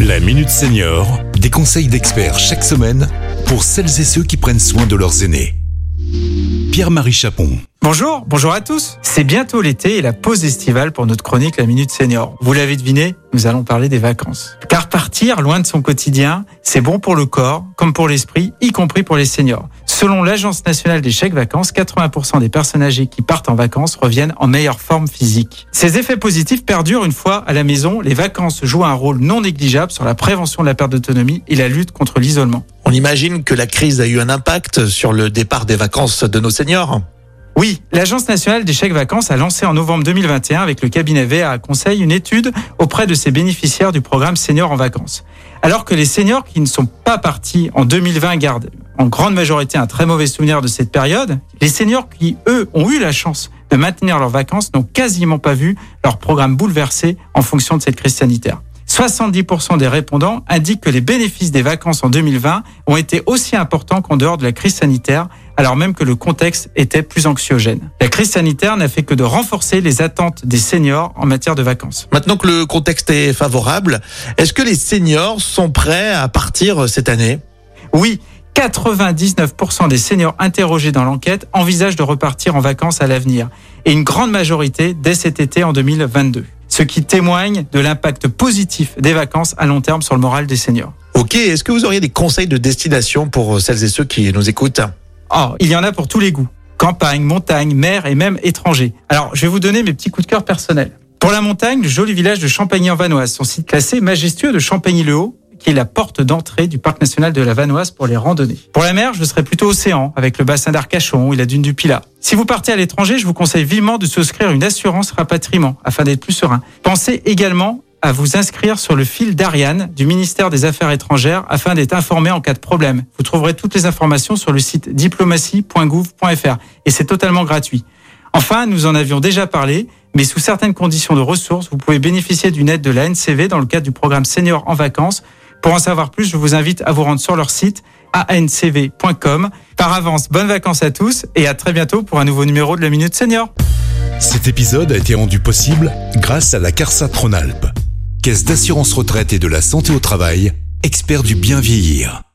La Minute Senior, des conseils d'experts chaque semaine pour celles et ceux qui prennent soin de leurs aînés. Pierre-Marie Chapon. Bonjour, bonjour à tous. C'est bientôt l'été et la pause estivale pour notre chronique La Minute Senior. Vous l'avez deviné, nous allons parler des vacances. Car partir loin de son quotidien, c'est bon pour le corps comme pour l'esprit, y compris pour les seniors. Selon l'Agence nationale des chèques vacances, 80% des personnes âgées qui partent en vacances reviennent en meilleure forme physique. Ces effets positifs perdurent une fois à la maison. Les vacances jouent un rôle non négligeable sur la prévention de la perte d'autonomie et la lutte contre l'isolement. On imagine que la crise a eu un impact sur le départ des vacances de nos seniors. Oui, l'Agence nationale des chèques vacances a lancé en novembre 2021 avec le cabinet VA Conseil une étude auprès de ses bénéficiaires du programme Seniors en vacances. Alors que les seniors qui ne sont pas partis en 2020 gardent en grande majorité un très mauvais souvenir de cette période, les seniors qui, eux, ont eu la chance de maintenir leurs vacances n'ont quasiment pas vu leur programme bouleversé en fonction de cette crise sanitaire. 70% des répondants indiquent que les bénéfices des vacances en 2020 ont été aussi importants qu'en dehors de la crise sanitaire, alors même que le contexte était plus anxiogène. La crise sanitaire n'a fait que de renforcer les attentes des seniors en matière de vacances. Maintenant que le contexte est favorable, est-ce que les seniors sont prêts à partir cette année? Oui, 99% des seniors interrogés dans l'enquête envisagent de repartir en vacances à l'avenir et une grande majorité dès cet été en 2022 ce qui témoigne de l'impact positif des vacances à long terme sur le moral des seniors. Ok, est-ce que vous auriez des conseils de destination pour celles et ceux qui nous écoutent? Oh, il y en a pour tous les goûts. Campagne, montagne, mer et même étranger. Alors, je vais vous donner mes petits coups de cœur personnels. Pour la montagne, le joli village de Champagny-en-Vanoise, son site classé majestueux de Champagny-le-Haut, qui est la porte d'entrée du parc national de la Vanoise pour les randonnées. Pour la mer, je serai plutôt océan, avec le bassin d'Arcachon et la dune du Pilat. Si vous partez à l'étranger, je vous conseille vivement de souscrire une assurance rapatriement, afin d'être plus serein. Pensez également à vous inscrire sur le fil d'Ariane du ministère des Affaires étrangères afin d'être informé en cas de problème. Vous trouverez toutes les informations sur le site diplomatie.gouv.fr et c'est totalement gratuit. Enfin, nous en avions déjà parlé, mais sous certaines conditions de ressources, vous pouvez bénéficier d'une aide de la NCV dans le cadre du programme Senior en vacances pour en savoir plus, je vous invite à vous rendre sur leur site ancv.com. Par avance, bonnes vacances à tous et à très bientôt pour un nouveau numéro de la Minute Senior. Cet épisode a été rendu possible grâce à la CARSA Tronalp, Caisse d'assurance retraite et de la santé au travail, expert du bien vieillir.